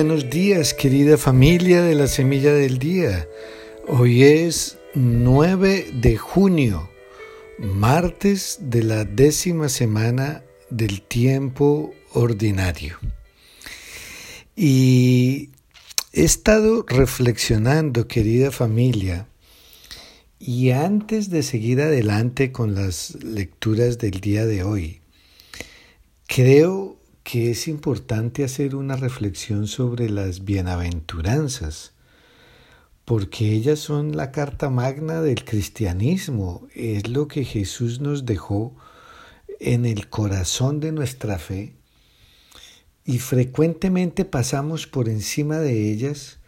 Buenos días, querida familia de la Semilla del Día. Hoy es 9 de junio, martes de la décima semana del tiempo ordinario. Y he estado reflexionando, querida familia, y antes de seguir adelante con las lecturas del día de hoy, creo que es importante hacer una reflexión sobre las bienaventuranzas, porque ellas son la carta magna del cristianismo, es lo que Jesús nos dejó en el corazón de nuestra fe y frecuentemente pasamos por encima de ellas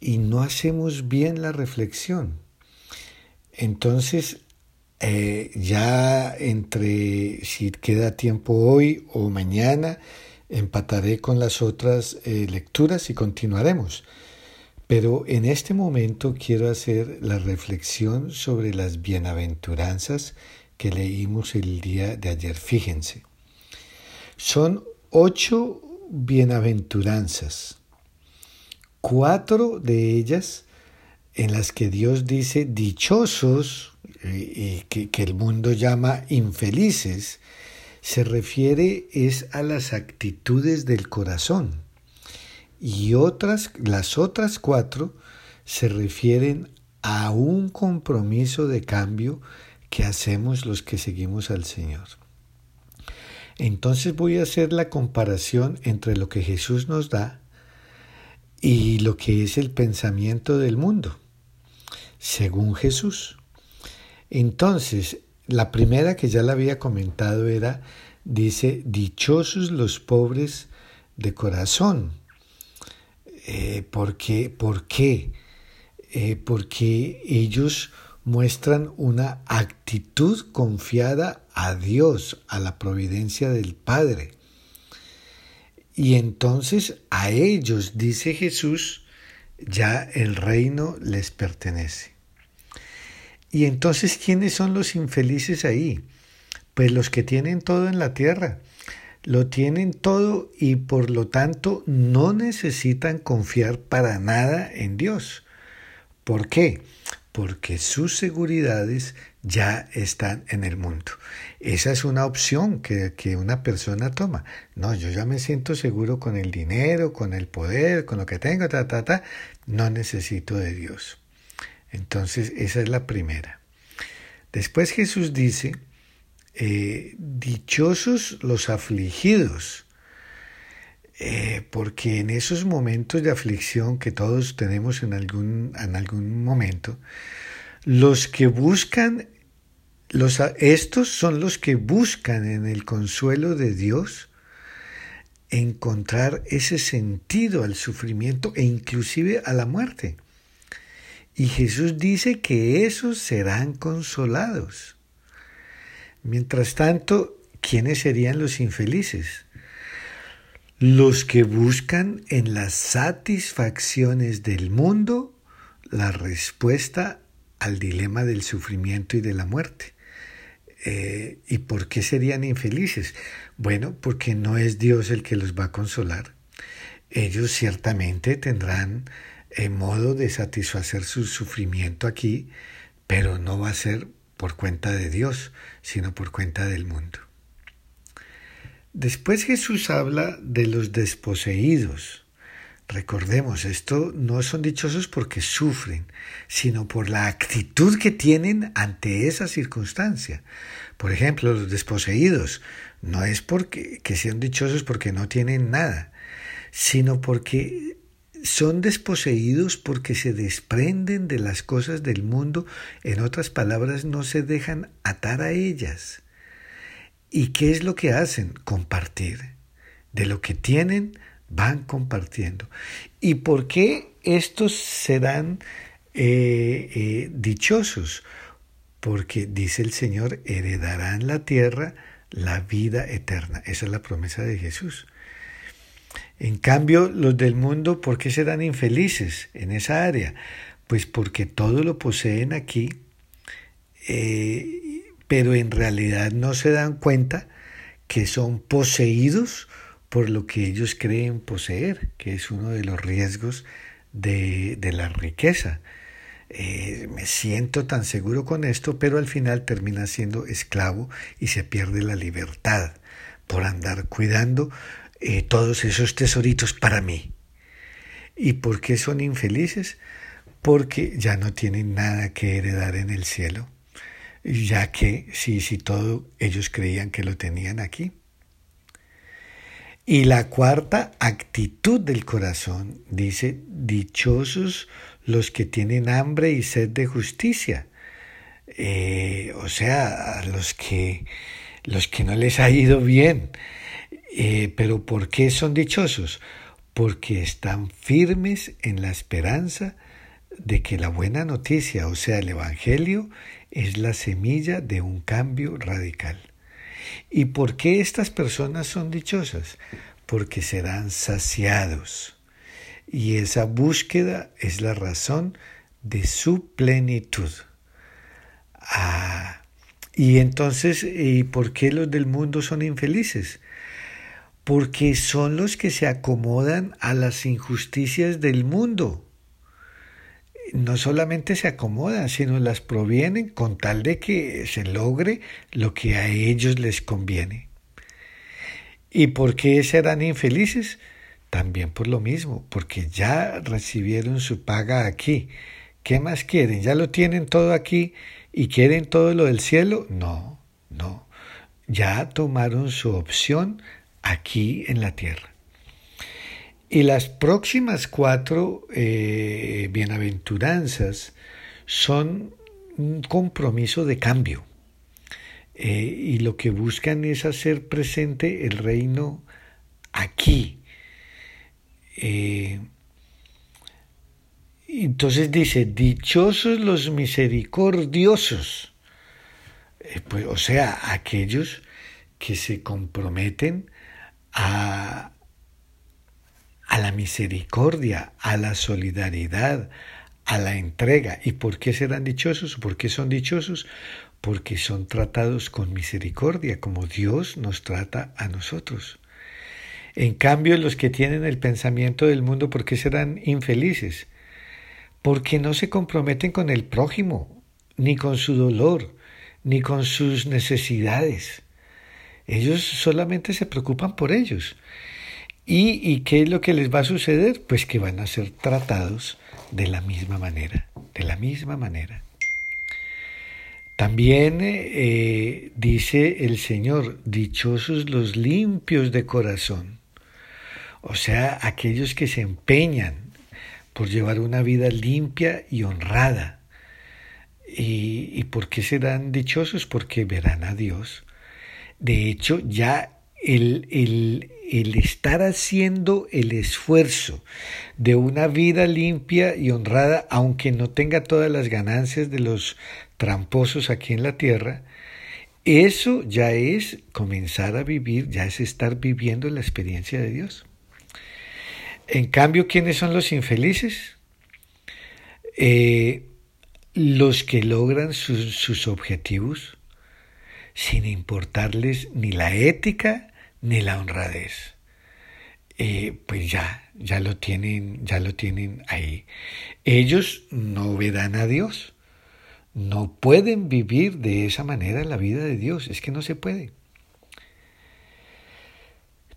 y no hacemos bien la reflexión. Entonces eh, ya entre si queda tiempo hoy o mañana, empataré con las otras eh, lecturas y continuaremos. Pero en este momento quiero hacer la reflexión sobre las bienaventuranzas que leímos el día de ayer. Fíjense, son ocho bienaventuranzas, cuatro de ellas en las que Dios dice dichosos y que, el mundo llama infelices, se refiere es a las actitudes del corazón. Y otras, las otras cuatro se refieren a un compromiso de cambio que hacemos los que seguimos al Señor. Entonces voy a hacer la comparación entre lo que Jesús nos da y lo que es el pensamiento del mundo, según Jesús. Entonces, la primera que ya la había comentado era, dice, dichosos los pobres de corazón. Eh, ¿por, qué? ¿Por qué? Eh, porque ellos muestran una actitud confiada a Dios, a la providencia del Padre. Y entonces a ellos, dice Jesús, ya el reino les pertenece. Y entonces, ¿quiénes son los infelices ahí? Pues los que tienen todo en la tierra. Lo tienen todo y por lo tanto no necesitan confiar para nada en Dios. ¿Por qué? Porque sus seguridades ya están en el mundo. Esa es una opción que, que, una persona toma. No, yo ya me siento seguro con el dinero, con el poder, con lo que tengo, ta, ta, ta. No necesito de Dios. Entonces, esa es la primera. Después Jesús dice, eh, dichosos los afligidos, eh, porque en esos momentos de aflicción que todos tenemos en algún, en algún momento, los que buscan, los, estos son los que buscan en el consuelo de Dios encontrar ese sentido al sufrimiento e inclusive a la muerte. Y Jesús dice que esos serán consolados. Mientras tanto, ¿quiénes serían los infelices? Los que buscan en las satisfacciones del mundo la respuesta al dilema del sufrimiento y de la muerte. Eh, ¿Y por qué serían infelices? Bueno, porque no es Dios el que los va a consolar. Ellos ciertamente tendrán en modo de satisfacer su sufrimiento aquí, pero no va a ser por cuenta de Dios, sino por cuenta del mundo. Después Jesús habla de los desposeídos. Recordemos, esto no son dichosos porque sufren, sino por la actitud que tienen ante esa circunstancia. Por ejemplo, los desposeídos no es porque que sean dichosos porque no tienen nada, sino porque son desposeídos porque se desprenden de las cosas del mundo, en otras palabras, no se dejan atar a ellas. ¿Y qué es lo que hacen? Compartir. De lo que tienen, van compartiendo. ¿Y por qué estos serán eh, eh, dichosos? Porque, dice el Señor, heredarán la tierra, la vida eterna. Esa es la promesa de Jesús. En cambio, los del mundo, ¿por qué serán infelices en esa área? Pues porque todo lo poseen aquí, eh, pero en realidad no se dan cuenta que son poseídos por lo que ellos creen poseer, que es uno de los riesgos de, de la riqueza. Eh, me siento tan seguro con esto, pero al final termina siendo esclavo y se pierde la libertad por andar cuidando eh, todos esos tesoritos para mí. ¿Y por qué son infelices? Porque ya no tienen nada que heredar en el cielo, ya que sí, sí, todo ellos creían que lo tenían aquí. Y la cuarta actitud del corazón dice, dichosos los que tienen hambre y sed de justicia. Eh, o sea, los que, los que no les ha ido bien. Eh, pero ¿por qué son dichosos? Porque están firmes en la esperanza de que la buena noticia, o sea, el Evangelio, es la semilla de un cambio radical. ¿Y por qué estas personas son dichosas? Porque serán saciados y esa búsqueda es la razón de su plenitud. Ah, y entonces, ¿y por qué los del mundo son infelices? Porque son los que se acomodan a las injusticias del mundo. No solamente se acomodan, sino las provienen con tal de que se logre lo que a ellos les conviene. ¿Y por qué serán infelices? También por lo mismo, porque ya recibieron su paga aquí. ¿Qué más quieren? ¿Ya lo tienen todo aquí y quieren todo lo del cielo? No, no. Ya tomaron su opción aquí en la tierra. Y las próximas cuatro eh, bienaventuranzas son un compromiso de cambio. Eh, y lo que buscan es hacer presente el reino aquí, eh, entonces dice, dichosos los misericordiosos, pues, o sea, aquellos que se comprometen a, la misericordia, a la solidaridad, a la entrega. ¿Y por qué serán dichosos? ¿Por qué son dichosos? Porque son tratados con misericordia, como Dios nos trata a nosotros. En cambio, los que tienen el pensamiento del mundo, ¿por qué serán infelices? Porque no se comprometen con el prójimo, ni con su dolor, ni con sus necesidades. Ellos solamente se preocupan por ellos. ¿Y, ¿Y qué es lo que les va a suceder? Pues que van a ser tratados de la misma manera, de la misma manera. También eh, dice el Señor, dichosos los limpios de corazón, o sea, aquellos que se empeñan por llevar una vida limpia y honrada. ¿Y, por qué serán dichosos? Porque verán a Dios. De hecho, ya el, el, el estar haciendo el esfuerzo de una vida limpia y honrada, aunque no tenga todas las ganancias de los tramposos aquí en la tierra, eso ya es comenzar a vivir, ya es estar viviendo la experiencia de Dios. En cambio, ¿quiénes son los infelices? Eh, los que logran sus, objetivos sin importarles ni la ética ni la honradez. Eh, pues ya, ya lo tienen, ya lo tienen ahí. Ellos no verán a Dios. No pueden vivir de esa manera la vida de Dios. Es que no se puede.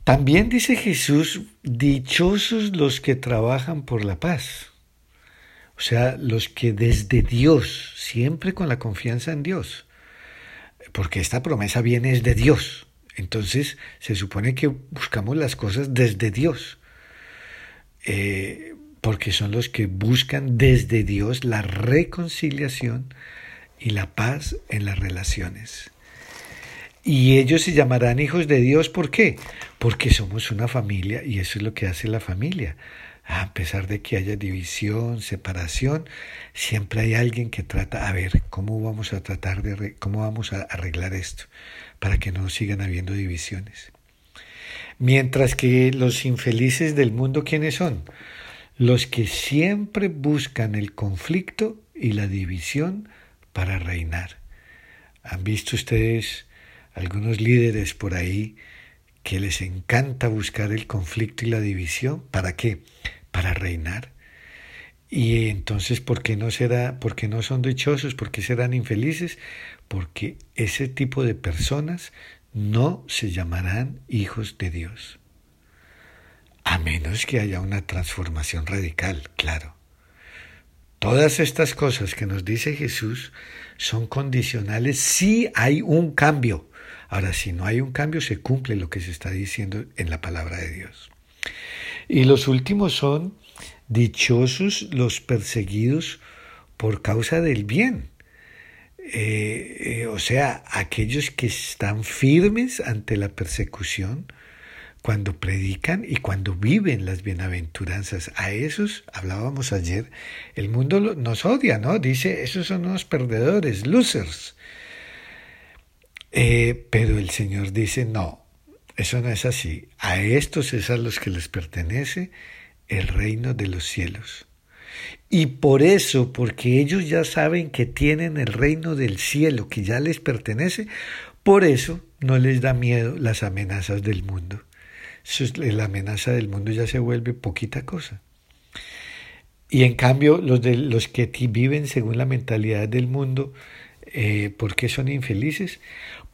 También dice Jesús, dichosos los que trabajan por la paz. O sea, los que desde Dios, siempre con la confianza en Dios, porque esta promesa viene es de Dios. Entonces se supone que buscamos las cosas desde Dios, eh, porque son los que buscan desde Dios la reconciliación y la paz en las relaciones. Y ellos se llamarán hijos de Dios, ¿por qué? Porque somos una familia y eso es lo que hace la familia. A pesar de que haya división, separación, siempre hay alguien que trata, a ver, ¿cómo vamos a tratar de, cómo vamos a arreglar esto para que no sigan habiendo divisiones? Mientras que los infelices del mundo, ¿quiénes son? Los que siempre buscan el conflicto y la división para reinar. ¿Han visto ustedes algunos líderes por ahí que les encanta buscar el conflicto y la división. ¿Para qué? Para reinar. Y entonces, ¿por qué no será, por qué no son dichosos? ¿Por qué serán infelices? Porque ese tipo de personas no se llamarán hijos de Dios. A menos que haya una transformación radical, claro. Todas estas cosas que nos dice Jesús son condicionales si hay un cambio. Ahora, si no hay un cambio, se cumple lo que se está diciendo en la palabra de Dios. Y los últimos son dichosos los perseguidos por causa del bien. Eh, eh, o sea, aquellos que están firmes ante la persecución cuando predican y cuando viven las bienaventuranzas. A esos hablábamos ayer. El mundo nos odia, ¿no? Dice, esos son unos perdedores, losers. Eh, pero el Señor dice, no, eso no es así. A estos es a los que les pertenece el reino de los cielos. Y por eso, porque ellos ya saben que tienen el reino del cielo, que ya les pertenece, por eso no les da miedo las amenazas del mundo la amenaza del mundo ya se vuelve poquita cosa. Y en cambio, los, de, los que viven según la mentalidad del mundo, eh, ¿por qué son infelices?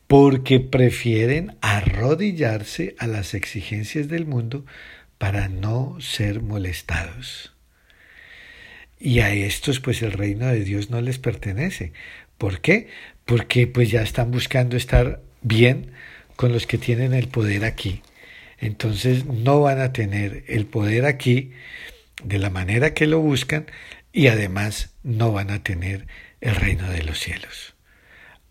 Porque prefieren arrodillarse a las exigencias del mundo para no ser molestados. Y a estos pues el reino de Dios no les pertenece. ¿Por qué? Porque pues ya están buscando estar bien con los que tienen el poder aquí entonces no van a tener el poder aquí de la manera que lo buscan y además no van a tener el reino de los cielos.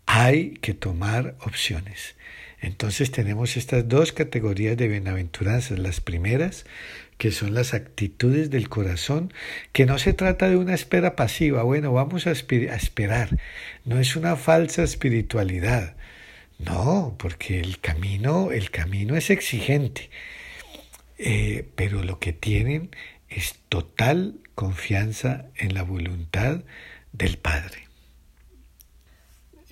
Hay que tomar opciones. Entonces tenemos estas dos categorías de bienaventuranzas. Las primeras, que son las actitudes del corazón, que no se trata de una espera pasiva. Bueno, vamos a, esperar. No es una falsa espiritualidad. No, porque el camino, el camino es exigente, eh, pero lo que tienen es total confianza en la voluntad del Padre.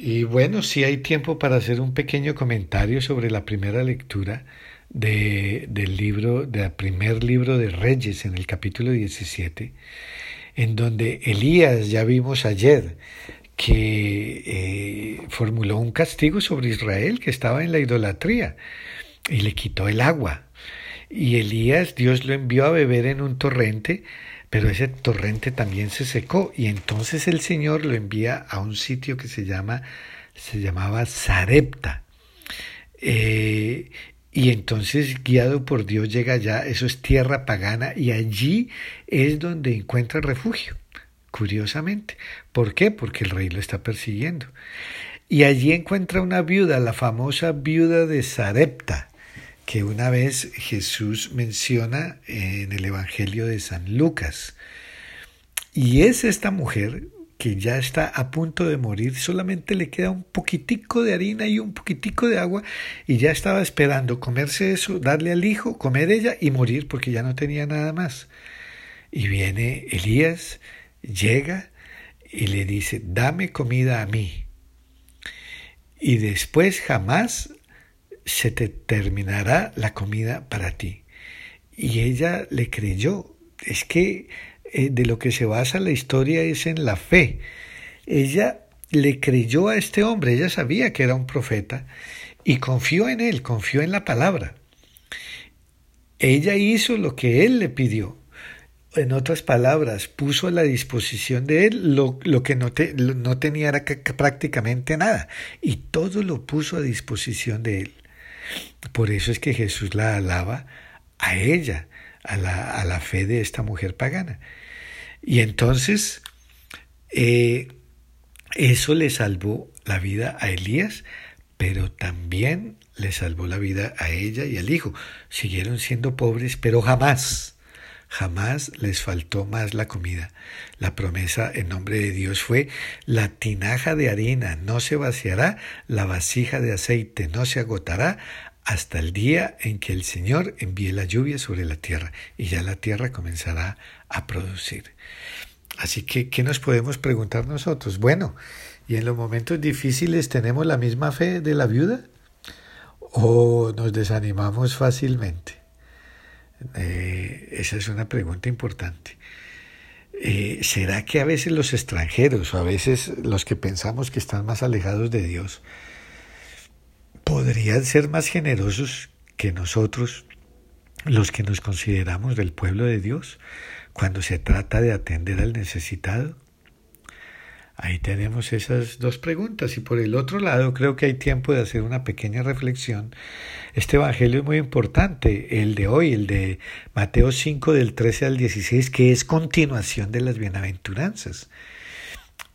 Y bueno, si hay tiempo para hacer un pequeño comentario sobre la primera lectura de, del libro, del primer libro de Reyes en el capítulo 17, en donde Elías, ya vimos ayer, que eh, formuló un castigo sobre Israel que estaba en la idolatría y le quitó el agua. Y Elías, Dios lo envió a beber en un torrente, pero ese torrente también se secó y entonces el Señor lo envía a un sitio que se llama se llamaba Sarepta. Eh, y entonces, guiado por Dios, llega allá, eso es tierra pagana, y allí es donde encuentra refugio curiosamente. ¿Por qué? Porque el rey lo está persiguiendo. Y allí encuentra una viuda, la famosa viuda de Sarepta, que una vez Jesús menciona en el Evangelio de San Lucas. Y es esta mujer que ya está a punto de morir, solamente le queda un poquitico de harina y un poquitico de agua y ya estaba esperando comerse eso, darle al hijo, comer ella y morir porque ya no tenía nada más. Y viene Elías, llega y le dice, dame comida a mí. Y después jamás se te terminará la comida para ti. Y ella le creyó. Es que eh, de lo que se basa la historia es en la fe. Ella le creyó a este hombre, ella sabía que era un profeta y confió en él, confió en la palabra. Ella hizo lo que él le pidió en otras palabras, puso a la disposición de él lo, que no, no tenía prácticamente nada, y todo lo puso a disposición de él. Por eso es que Jesús la alaba a ella, a la, a la fe de esta mujer pagana. Y entonces, eh, eso le salvó la vida a Elías, pero también le salvó la vida a ella y al hijo. Siguieron siendo pobres, pero jamás Jamás les faltó más la comida. La promesa en nombre de Dios fue, la tinaja de harina no se vaciará, la vasija de aceite no se agotará, hasta el día en que el Señor envíe la lluvia sobre la tierra y ya la tierra comenzará a producir. Así que, ¿qué nos podemos preguntar nosotros? Bueno, ¿y en los momentos difíciles tenemos la misma fe de la viuda? o nos desanimamos fácilmente? Eh, esa es una pregunta importante. Eh, ¿Será que a veces los extranjeros o a veces los que pensamos que están más alejados de Dios podrían ser más generosos que nosotros, los que nos consideramos del pueblo de Dios, cuando se trata de atender al necesitado? Ahí tenemos esas dos preguntas. Y por el otro lado, creo que hay tiempo de hacer una pequeña reflexión. Este Evangelio es muy importante, el de hoy, el de Mateo 5 del 13 al 16, que es continuación de las bienaventuranzas.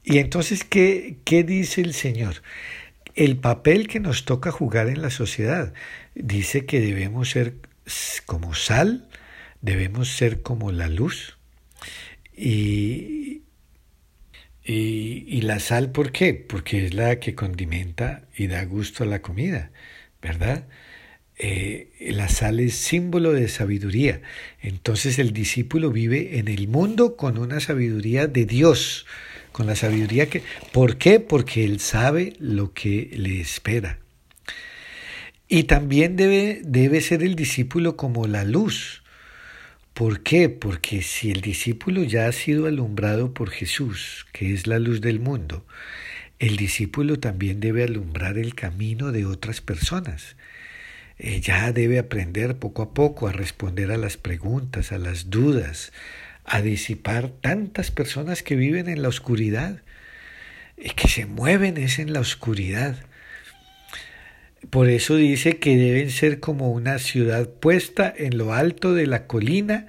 Y entonces, ¿qué, qué dice el Señor? El papel que nos toca jugar en la sociedad. Dice que debemos ser como sal, debemos ser como la luz. Y, y, la sal, ¿por qué? Porque es la que condimenta y da gusto a la comida, ¿verdad? Eh, la sal es símbolo de sabiduría. Entonces el discípulo vive en el mundo con una sabiduría de Dios, con la sabiduría que... ¿Por qué? Porque él sabe lo que le espera. Y también debe, debe ser el discípulo como la luz. ¿Por qué? Porque si el discípulo ya ha sido alumbrado por Jesús, que es la luz del mundo, el discípulo también debe alumbrar el camino de otras personas. Eh, ya debe aprender poco a poco a responder a las preguntas, a las dudas, a disipar tantas personas que viven en la oscuridad y que se mueven es en la oscuridad. Por eso dice que deben ser como una ciudad puesta en lo alto de la colina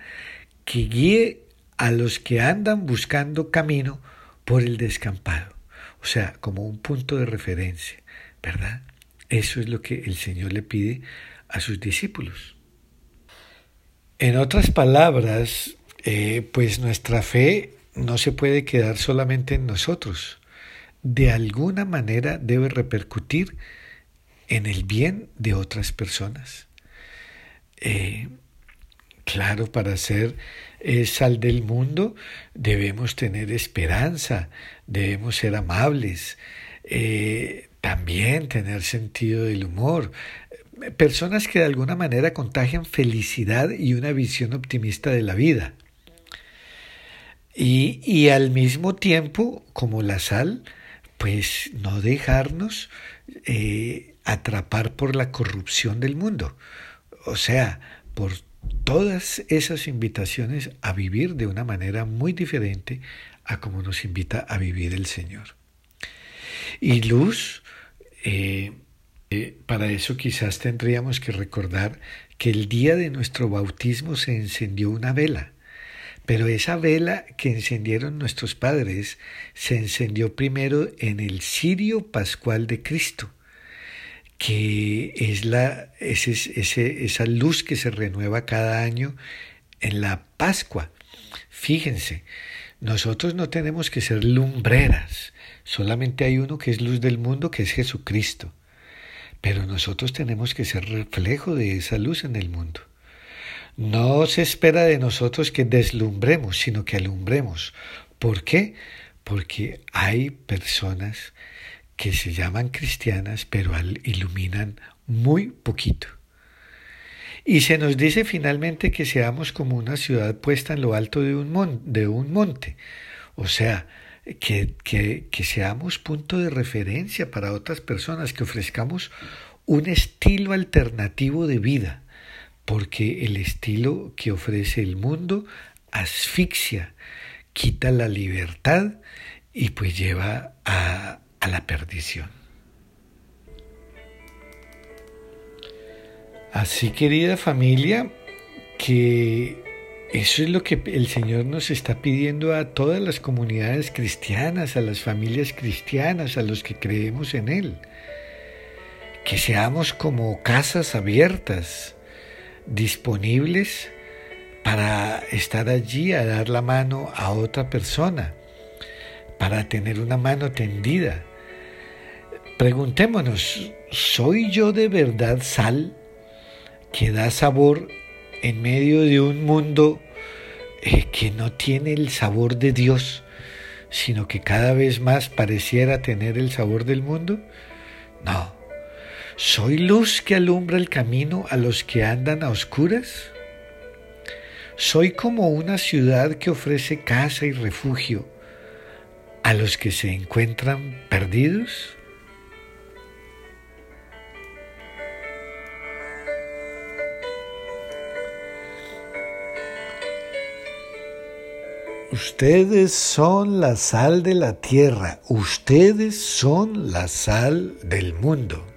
que guíe a los que andan buscando camino por el descampado. O sea, como un punto de referencia, ¿verdad? Eso es lo que el Señor le pide a sus discípulos. En otras palabras, eh, pues nuestra fe no se puede quedar solamente en nosotros. De alguna manera debe repercutir en el bien de otras personas. Eh, claro, para ser eh, sal del mundo debemos tener esperanza, debemos ser amables, eh, también tener sentido del humor, personas que de alguna manera contagian felicidad y una visión optimista de la vida. Y, y al mismo tiempo, como la sal, pues no dejarnos eh, atrapar por la corrupción del mundo, o sea, por todas esas invitaciones a vivir de una manera muy diferente a como nos invita a vivir el Señor. Y luz, eh, eh, para eso quizás tendríamos que recordar que el día de nuestro bautismo se encendió una vela pero esa vela que encendieron nuestros padres se encendió primero en el cirio pascual de Cristo, que es la, esa luz que se renueva cada año en la Pascua. Fíjense, nosotros no tenemos que ser lumbreras, solamente hay uno que es luz del mundo, que es Jesucristo. Pero nosotros tenemos que ser reflejo de esa luz en el mundo. No se espera de nosotros que deslumbremos, sino que alumbremos. ¿Por qué? Porque hay personas que se llaman cristianas, pero iluminan muy poquito. Y se nos dice finalmente que seamos como una ciudad puesta en lo alto de un, monte. O sea, que, que seamos punto de referencia para otras personas, que ofrezcamos un estilo alternativo de vida porque el estilo que ofrece el mundo asfixia, quita la libertad y pues lleva a, la perdición. Así querida familia, que eso es lo que el Señor nos está pidiendo a todas las comunidades cristianas, a las familias cristianas, a los que creemos en Él. Que seamos como casas abiertas, disponibles para estar allí a dar la mano a otra persona, para tener una mano tendida. Preguntémonos, ¿soy yo de verdad sal que da sabor en medio de un mundo eh, que no tiene el sabor de Dios, sino que cada vez más pareciera tener el sabor del mundo? No, ¿Soy luz que alumbra el camino a los que andan a oscuras? ¿Soy como una ciudad que ofrece casa y refugio a los que se encuentran perdidos? Ustedes son la sal de la tierra, ustedes son la sal del mundo.